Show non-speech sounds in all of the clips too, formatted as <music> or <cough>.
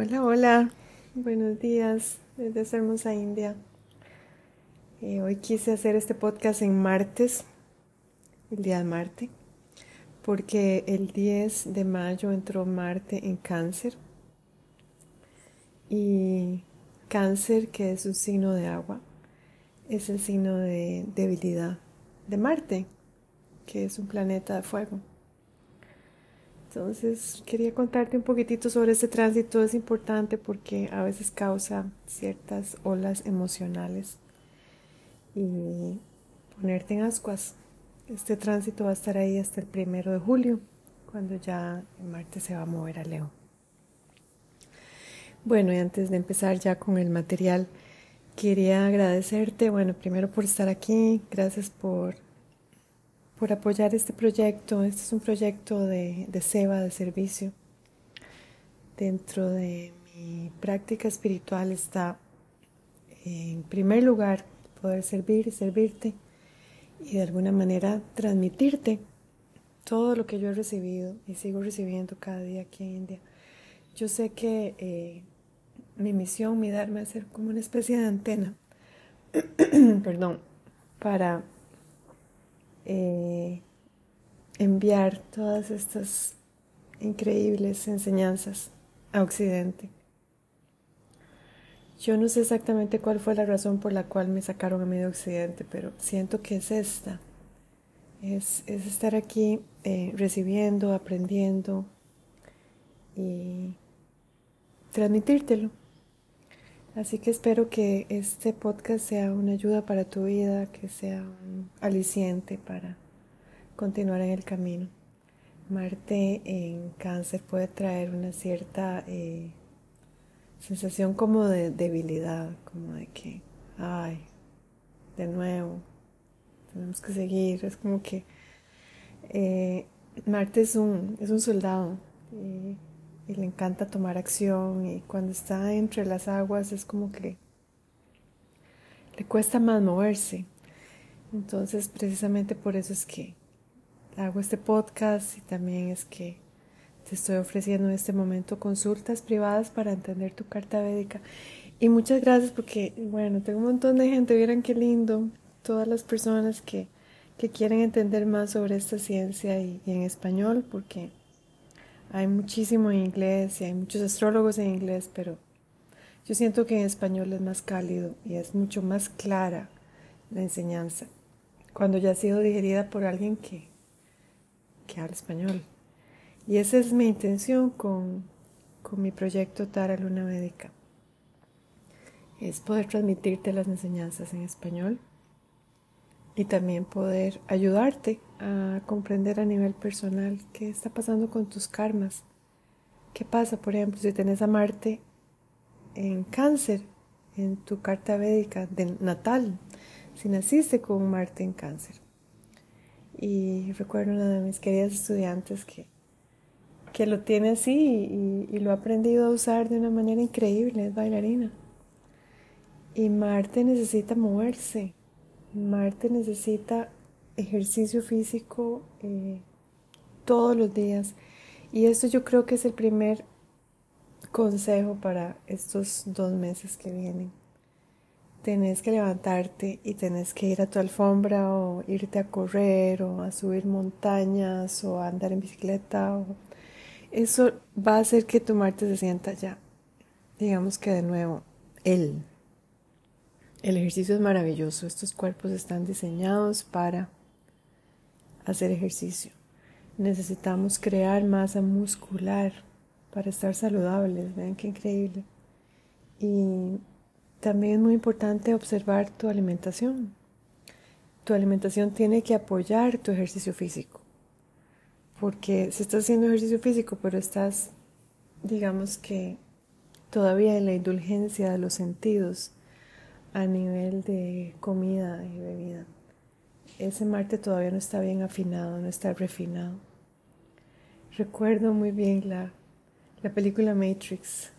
Hola, hola, buenos días desde esta hermosa India. Eh, hoy quise hacer este podcast en martes, el día de Marte, porque el 10 de mayo entró Marte en cáncer. Y cáncer, que es un signo de agua, es el signo de debilidad de Marte, que es un planeta de fuego. Entonces quería contarte un poquitito sobre este tránsito. Es importante porque a veces causa ciertas olas emocionales y ponerte en ascuas. Este tránsito va a estar ahí hasta el primero de julio, cuando ya Marte se va a mover a Leo. Bueno, y antes de empezar ya con el material, quería agradecerte, bueno, primero por estar aquí, gracias por por apoyar este proyecto. Este es un proyecto de, de SEBA, de servicio. Dentro de mi práctica espiritual está, en primer lugar, poder servir y servirte y de alguna manera transmitirte todo lo que yo he recibido y sigo recibiendo cada día aquí en India. Yo sé que eh, mi misión, mi darme es ser como una especie de antena, <clears throat> perdón, para eh, enviar todas estas increíbles enseñanzas a Occidente. Yo no sé exactamente cuál fue la razón por la cual me sacaron a de Occidente, pero siento que es esta. Es, estar aquí eh, recibiendo, aprendiendo y transmitírtelo. Así que espero que este podcast sea una ayuda para tu vida, que sea un aliciente para continuar en el camino. Marte en cáncer puede traer una cierta eh, sensación como de debilidad, como de que, ay, de nuevo, tenemos que seguir. Es como que eh, Marte es un, es un soldado. Eh, y le encanta tomar acción y cuando está entre las aguas es como que le cuesta más moverse. Entonces precisamente por eso es que hago este podcast y también es que te estoy ofreciendo en este momento consultas privadas para entender tu carta védica. Y muchas gracias porque, bueno, tengo un montón de gente, vieran qué lindo, todas las personas que, que quieren entender más sobre esta ciencia y, y en español, porque hay muchísimo en inglés y hay muchos astrólogos en inglés, pero yo siento que en español es más cálido y es mucho más clara la enseñanza cuando ya ha sido digerida por alguien que, que habla español. Y esa es mi intención con, con mi proyecto Tara Luna Médica. Es poder transmitirte las enseñanzas en español y también poder ayudarte a comprender a nivel personal qué está pasando con tus karmas. ¿Qué pasa, por ejemplo, si tenés a Marte en cáncer en tu carta védica de natal, si naciste con Marte en cáncer? Y recuerdo una de mis queridas estudiantes que, que lo tiene así y, y lo ha aprendido a usar de una manera increíble, es bailarina. Y Marte necesita moverse, Marte necesita ejercicio físico eh, todos los días. Y esto yo creo que es el primer consejo para estos dos meses que vienen. Tenés que levantarte y tenés que ir a tu alfombra o irte a correr o a subir montañas o a andar en bicicleta. Eso va a hacer que tu Marte se sienta ya, digamos que de nuevo, él. El ejercicio es maravilloso. Estos cuerpos están diseñados para hacer ejercicio. Necesitamos crear masa muscular para estar saludables. Vean qué increíble. Y también es muy importante observar tu alimentación. Tu alimentación tiene que apoyar tu ejercicio físico. Porque si estás haciendo ejercicio físico, pero estás, digamos que todavía en la indulgencia de los sentidos, a nivel de comida y bebida. Ese Marte todavía no está bien afinado, no está refinado. Recuerdo muy bien la, la película Matrix.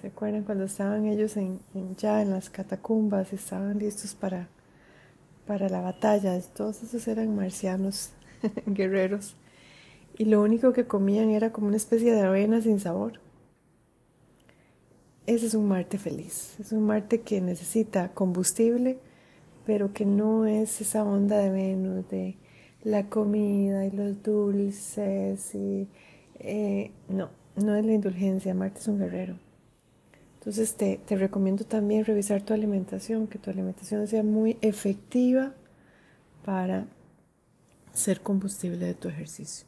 ¿Se acuerdan cuando estaban ellos en, ya en las catacumbas, estaban listos para, para la batalla? Todos esos eran marcianos, <laughs> guerreros. Y lo único que comían era como una especie de avena sin sabor. ese es un Marte feliz. Es un Marte que necesita combustible, pero que no es esa onda de Venus de la comida y los dulces y eh, no, no es la indulgencia. Marte es un guerrero. Entonces te, te recomiendo también revisar tu alimentación, que tu alimentación sea muy efectiva para ser combustible de tu ejercicio.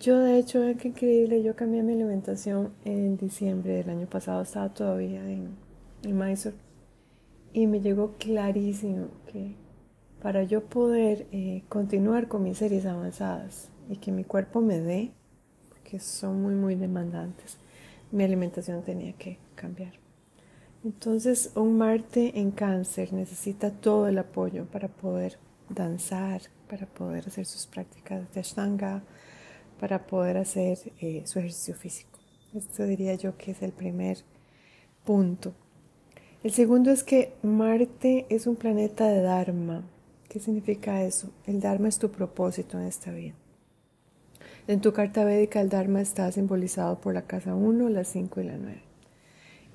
Yo de hecho, qué increíble, yo cambié mi alimentación en diciembre del año pasado, estaba todavía en, en Mysore y me llegó clarísimo que para yo poder eh, continuar con mis series avanzadas y que mi cuerpo me dé, porque son muy, muy demandantes, mi alimentación tenía que cambiar. Entonces, un Marte en cáncer necesita todo el apoyo para poder danzar, para poder hacer sus prácticas de Ashtanga, para poder hacer eh, su ejercicio físico. Esto diría yo que es el primer punto. El segundo es que Marte es un planeta de Dharma. ¿Qué significa eso? El Dharma es tu propósito en esta vida. En tu carta védica el Dharma está simbolizado por la casa 1, la 5 y la 9.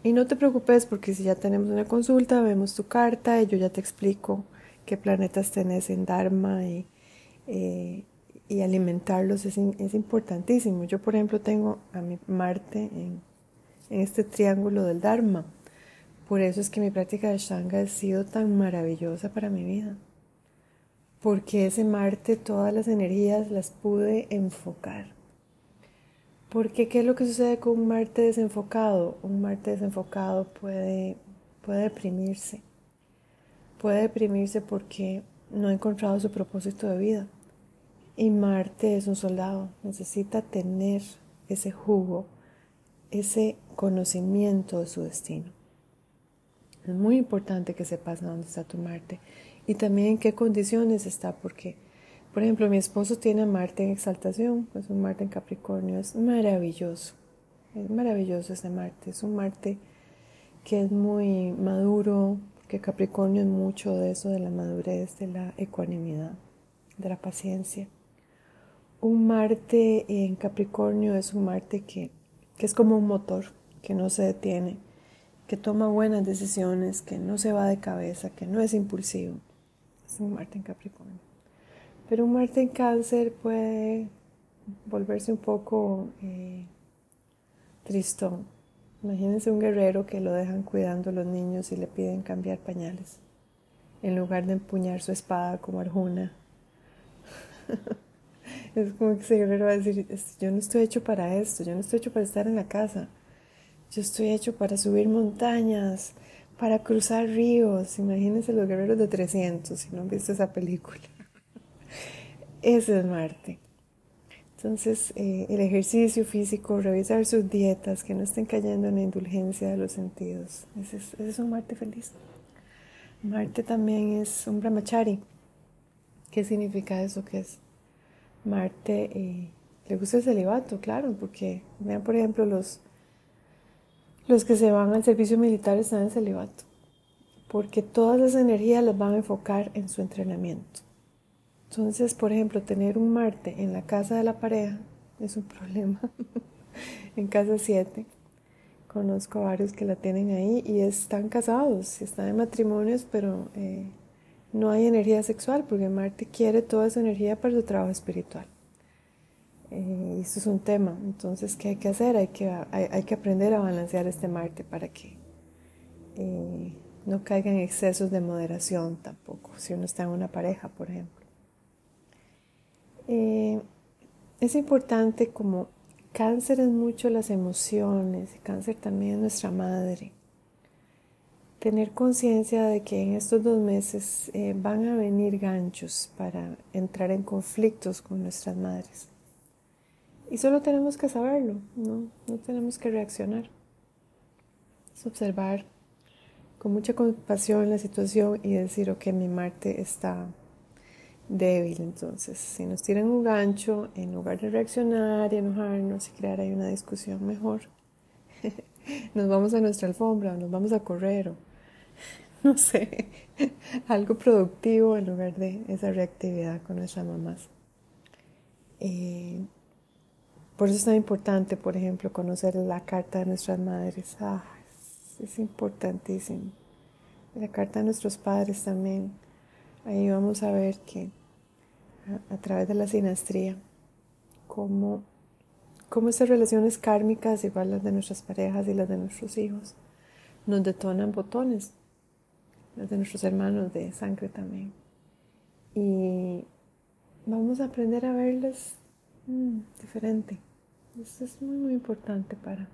Y no te preocupes porque si ya tenemos una consulta, vemos tu carta y yo ya te explico qué planetas tenés en Dharma y eh, alimentarlos es, importantísimo. Yo, por ejemplo, tengo a mi Marte en, este triángulo del Dharma. Por eso es que mi práctica de Shanga ha sido tan maravillosa para mi vida. Porque ese Marte, todas las energías las pude enfocar. Porque, ¿qué es lo que sucede con un Marte desenfocado? Un Marte desenfocado puede, puede deprimirse. Puede deprimirse porque no ha encontrado su propósito de vida y Marte es un soldado, necesita tener ese jugo, ese conocimiento de su destino. Es muy importante que sepas dónde está tu Marte. Y también en qué condiciones está, porque, por ejemplo, mi esposo tiene Marte en exaltación, pues un Marte en Capricornio, es maravilloso, es maravilloso ese Marte, es un Marte que es muy maduro, porque Capricornio es mucho de eso, de la madurez, de la ecuanimidad, de la paciencia. Un Marte en Capricornio es un Marte que, que es como un motor, que no se detiene, que toma buenas decisiones, que no se va de cabeza, que no es impulsivo. Es un Marte en Capricornio. Pero un Marte en Cáncer puede volverse un poco eh, tristón. Imagínense un guerrero que lo dejan cuidando a los niños y le piden cambiar pañales, en lugar de empuñar su espada como Arjuna. <laughs> Es como que ese guerrero va a decir, yo no estoy hecho para esto, yo no estoy hecho para estar en la casa, yo estoy hecho para subir montañas, para cruzar ríos. Imagínense los guerreros de 300, si no han visto esa película. <laughs> Ese es Marte. Entonces, eh, el ejercicio físico, revisar sus dietas, que no estén cayendo en la indulgencia de los sentidos. Ese es, un Marte feliz. Marte también es un brahmachari. ¿Qué significa eso? ¿Qué es? Marte eh, le gusta el celibato, claro, porque vean por ejemplo los, los que se van al servicio militar están en celibato, porque todas las energías las van a enfocar en su entrenamiento. Entonces, por ejemplo, tener un Marte en la casa de la pareja es un <laughs> problema. en casa 7, conozco a varios que la tienen ahí y están casados, están en matrimonios, pero eh, no hay energía sexual porque Marte quiere toda esa energía para su trabajo espiritual. Eh, eso es un tema. Entonces, ¿qué hay que hacer? Hay que, hay, que aprender a balancear este Marte para que eh, no caiga en excesos de moderación tampoco, si uno está en una pareja, por ejemplo. Eh, es importante como cáncer es mucho las emociones, cáncer también es nuestra madre tener conciencia de que en estos dos meses eh, van a venir ganchos para entrar en conflictos con nuestras madres. Y solo tenemos que saberlo, no, no tenemos que reaccionar. Es observar con mucha compasión la situación y decir, ok, mi Marte está débil. Entonces, si nos tiran un gancho, en lugar de reaccionar y enojarnos y crear ahí una discusión mejor, <laughs> nos vamos a nuestra alfombra o nos vamos a correr o <laughs> no sé, <laughs> algo productivo en lugar de esa reactividad con nuestras mamás. Eh, por eso es tan importante, por ejemplo, conocer la carta de nuestras madres. Ah, es, importantísimo. La carta de nuestros padres también. Ahí vamos a ver que a, través de la sinastría, cómo, cómo estas relaciones kármicas, igual las de nuestras parejas y las de nuestros hijos, nos detonan botones, las de nuestros hermanos de sangre también. Y vamos a aprender a verlas mm, diferente. Esto es muy, muy importante para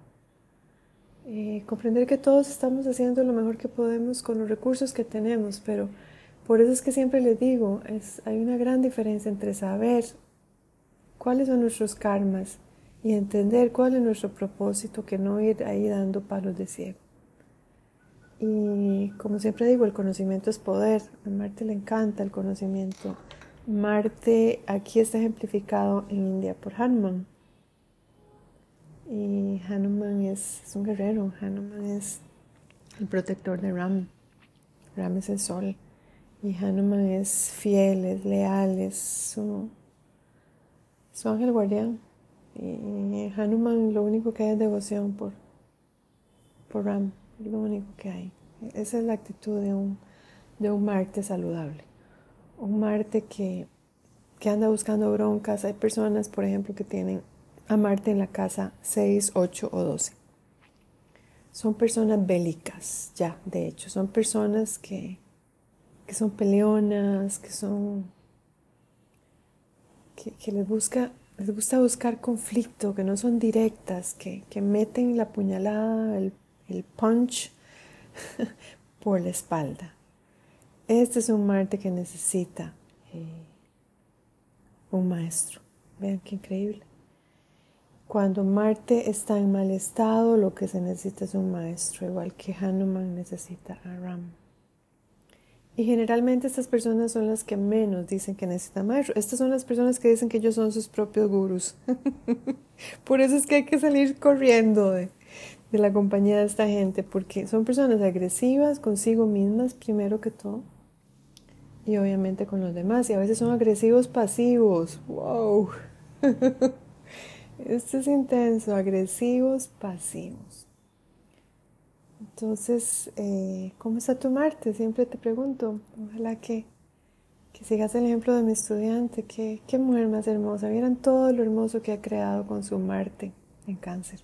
eh, comprender que todos estamos haciendo lo mejor que podemos con los recursos que tenemos, pero por eso es que siempre les digo, es, hay una gran diferencia entre saber cuáles son nuestros karmas y entender cuál es nuestro propósito, que no ir ahí dando palos de ciego. Y como siempre digo, el conocimiento es poder. A Marte le encanta el conocimiento. Marte aquí está ejemplificado en India por Hanuman. Hanuman es, un guerrero, Hanuman es el protector de Ram. Ram es el sol. Y Hanuman es fiel, es leal, es su, ángel guardián. Y Hanuman lo único que hay es devoción por, por Ram, lo único que hay. Esa es la actitud de un, de un Marte saludable. Un Marte que, que anda buscando broncas. Hay personas, por ejemplo, que tienen a Marte en la casa 6, 8 o 12. Son personas bélicas, ya, de hecho, son personas que, que son peleonas, que son... que, les, les gusta buscar conflicto, que no son directas, que, que meten la puñalada, el, el punch <laughs> por la espalda. Este es un Marte que necesita eh, un maestro. Vean qué increíble. Cuando Marte está en mal estado, lo que se necesita es un maestro, igual que Hanuman necesita a Ram. Y generalmente estas personas son las que menos dicen que necesitan maestro. Estas son las personas que dicen que ellos son sus propios gurús. <laughs> Por eso es que hay que salir corriendo de, de la compañía de esta gente, porque son personas agresivas consigo mismas primero que todo. Y obviamente con los demás. Y a veces son agresivos pasivos. ¡Wow! <laughs> Esto es intenso, agresivos, pasivos. Entonces, eh, ¿cómo está tu Marte? Siempre te pregunto. Ojalá que, que sigas el ejemplo de mi estudiante. Qué, qué mujer más hermosa. Vieran todo lo hermoso que ha creado con su Marte en cáncer.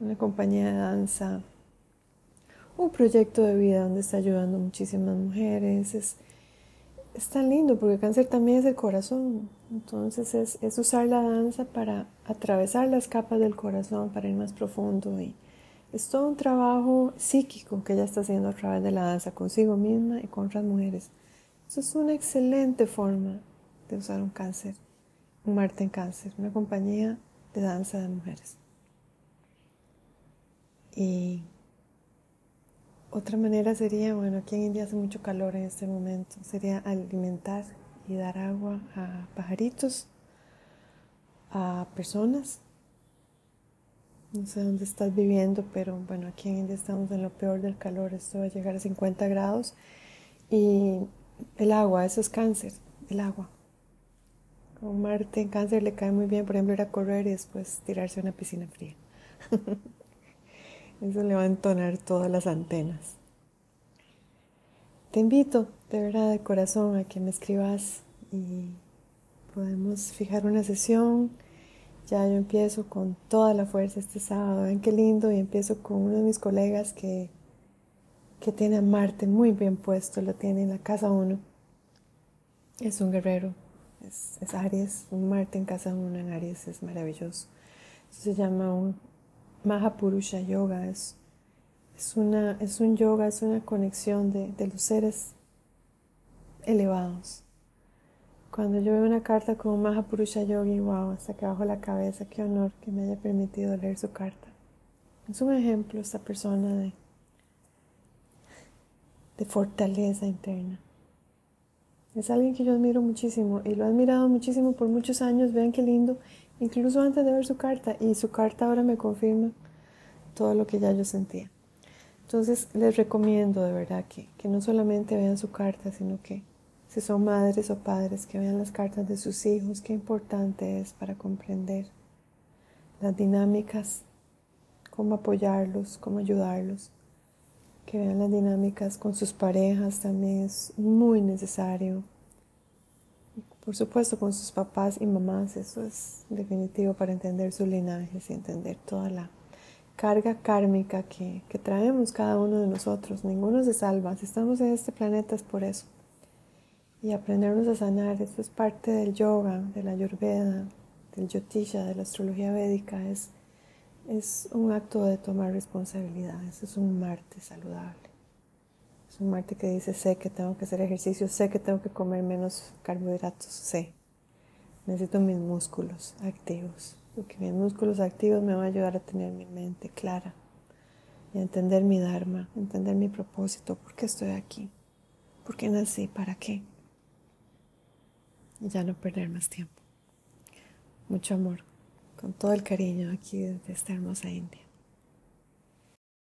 Una compañía de danza, un proyecto de vida donde está ayudando a muchísimas mujeres. Es, es tan lindo porque cáncer también es el corazón. Entonces es, usar la danza para atravesar las capas del corazón, para ir más profundo. Y es todo un trabajo psíquico que ella está haciendo a través de la danza consigo misma y con otras mujeres. Eso es una excelente forma de usar un cáncer, un Marte en cáncer, una compañía de danza de mujeres. Y otra manera sería, bueno, aquí en India hace mucho calor en este momento, sería alimentar y dar agua a pajaritos, a personas. No sé dónde estás viviendo, pero bueno, aquí en India estamos en lo peor del calor, esto va a llegar a 50 grados. Y el agua, eso es cáncer, el agua. Con Marte en cáncer le cae muy bien, por ejemplo, ir a correr y después tirarse a una piscina fría. <laughs> Eso le va a entonar todas las antenas. Te invito de verdad de corazón a que me escribas y podemos fijar una sesión. Ya yo empiezo con toda la fuerza este sábado. Ven qué lindo y empiezo con uno de mis colegas que, que tiene a Marte muy bien puesto, lo tiene en la casa 1. Es un guerrero, es, es Aries, un Marte en casa 1 en Aries es maravilloso. se llama un Mahapurusha Yoga es, es, una, es un yoga, es una conexión de, de los seres elevados. Cuando yo veo una carta con Mahapurusha Yogi, wow, hasta que bajo la cabeza, qué honor que me haya permitido leer su carta. Es un ejemplo esta persona de, de fortaleza interna. Es alguien que yo admiro muchísimo y lo he admirado muchísimo por muchos años. Vean qué lindo incluso antes de ver su carta, y su carta ahora me confirma todo lo que ya yo sentía. Entonces les recomiendo de verdad que, que no solamente vean su carta, sino que si son madres o padres, que vean las cartas de sus hijos, qué importante es para comprender las dinámicas, cómo apoyarlos, cómo ayudarlos. que vean las dinámicas con sus parejas también es muy necesario. Por supuesto, con sus papás y mamás, eso es definitivo para entender sus linajes y entender toda la carga kármica que, que traemos cada uno de nosotros. Ninguno se salva. Si estamos en este planeta es por eso. Y aprendernos a sanar, eso es parte del yoga, de la ayurveda, del yotisha, de la astrología védica. Es, es un acto de tomar responsabilidad. Eso es un Marte saludable. Es un Marte que dice, sé que tengo que hacer ejercicio, sé que tengo que comer menos carbohidratos, sé. Necesito mis músculos activos, porque mis músculos activos me van a ayudar a tener mi mente clara y a entender mi Dharma, entender mi propósito, por qué estoy aquí, por qué nací, para qué. Y ya no perder más tiempo. Mucho amor, con todo el cariño aquí desde esta hermosa India.